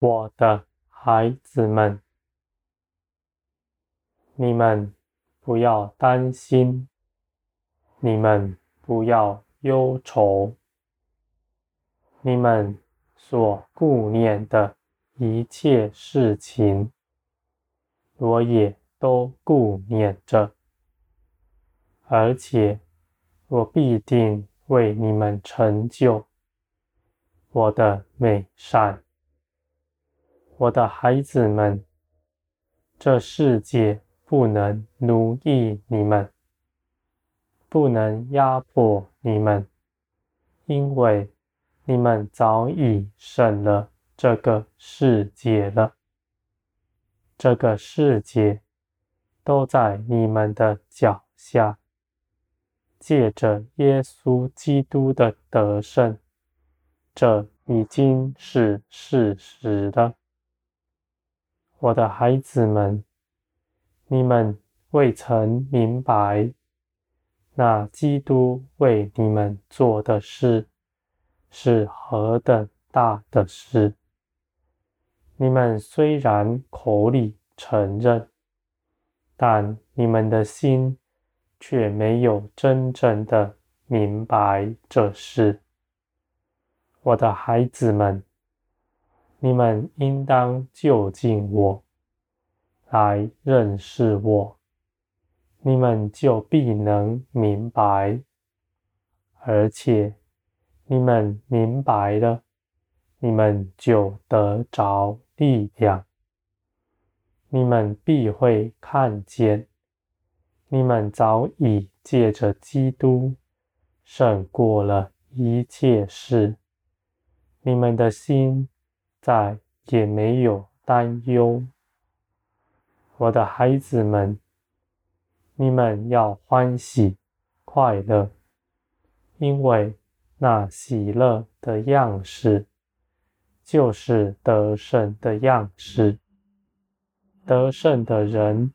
我的孩子们，你们不要担心，你们不要忧愁，你们所顾念的一切事情，我也都顾念着，而且我必定为你们成就我的美善。我的孩子们，这世界不能奴役你们，不能压迫你们，因为你们早已胜了这个世界了。这个世界都在你们的脚下，借着耶稣基督的得胜，这已经是事实了。我的孩子们，你们未曾明白，那基督为你们做的事是何等大的事。你们虽然口里承认，但你们的心却没有真正的明白这事。我的孩子们。你们应当就近我，来认识我，你们就必能明白。而且，你们明白了，你们就得着力量。你们必会看见，你们早已借着基督胜过了一切事。你们的心。再也没有担忧，我的孩子们，你们要欢喜快乐，因为那喜乐的样式，就是得胜的样式。得胜的人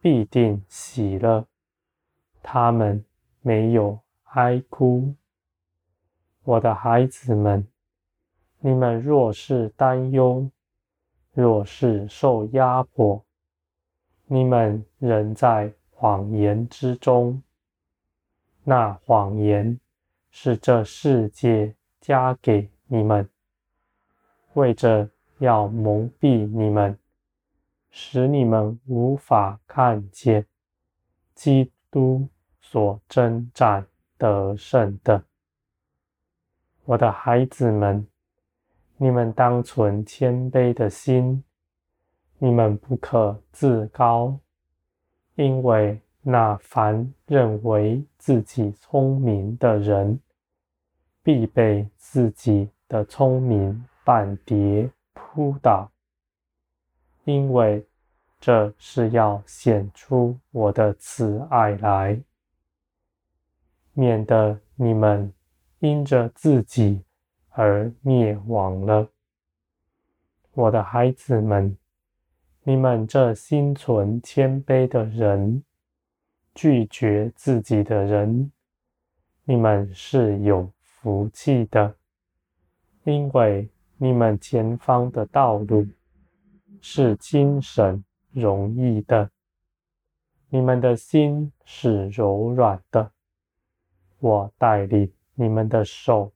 必定喜乐，他们没有哀哭。我的孩子们。你们若是担忧，若是受压迫，你们仍在谎言之中。那谎言是这世界加给你们，为着要蒙蔽你们，使你们无法看见基督所征战得胜的。我的孩子们。你们当存谦卑的心，你们不可自高，因为那凡认为自己聪明的人，必被自己的聪明绊跌扑倒。因为这是要显出我的慈爱来，免得你们因着自己。而灭亡了，我的孩子们，你们这心存谦卑的人，拒绝自己的人，你们是有福气的，因为你们前方的道路是精神容易的，你们的心是柔软的，我带领你们的手。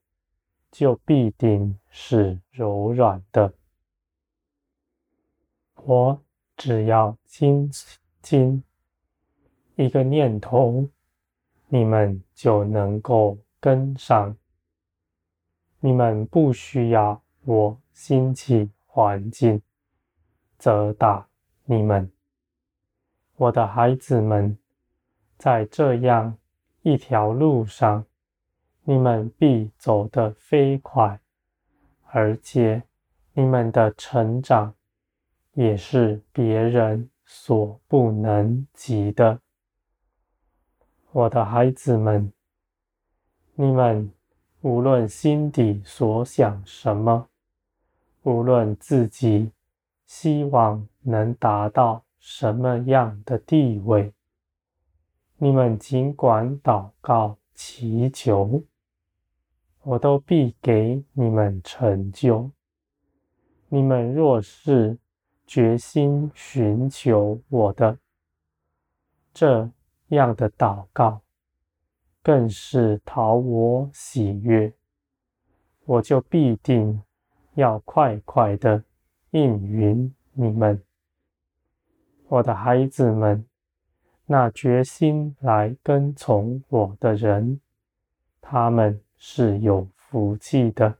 就必定是柔软的。我只要轻轻一个念头，你们就能够跟上。你们不需要我兴起环境责打你们，我的孩子们，在这样一条路上。你们必走得飞快，而且你们的成长也是别人所不能及的。我的孩子们，你们无论心底所想什么，无论自己希望能达到什么样的地位，你们尽管祷告祈求。我都必给你们成就。你们若是决心寻求我的，这样的祷告，更是讨我喜悦，我就必定要快快的应允你们，我的孩子们。那决心来跟从我的人，他们是有福气的，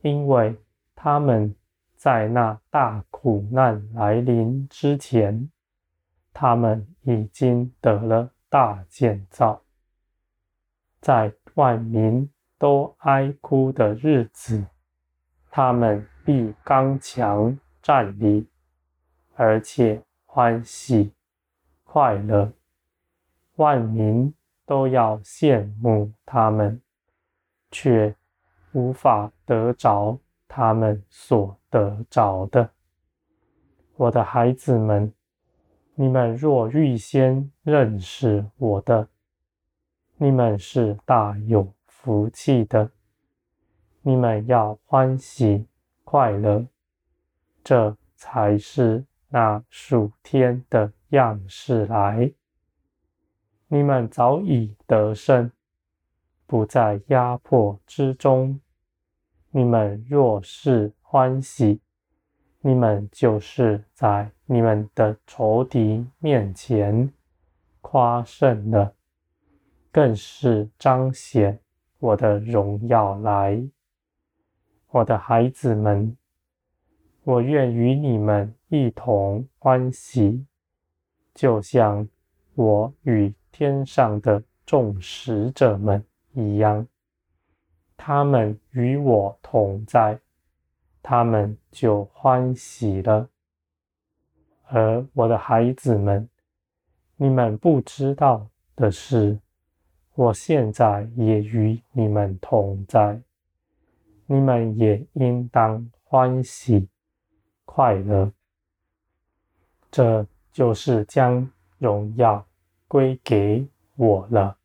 因为他们在那大苦难来临之前，他们已经得了大建造。在万民都哀哭的日子，他们必刚强站立，而且欢喜。快乐，万民都要羡慕他们，却无法得着他们所得着的。我的孩子们，你们若预先认识我的，你们是大有福气的。你们要欢喜快乐，这才是那属天的。样式来，你们早已得胜，不在压迫之中。你们若是欢喜，你们就是在你们的仇敌面前夸胜了，更是彰显我的荣耀来。我的孩子们，我愿与你们一同欢喜。就像我与天上的众使者们一样，他们与我同在，他们就欢喜了。而我的孩子们，你们不知道的是，我现在也与你们同在，你们也应当欢喜快乐。这。就是将荣耀归给我了。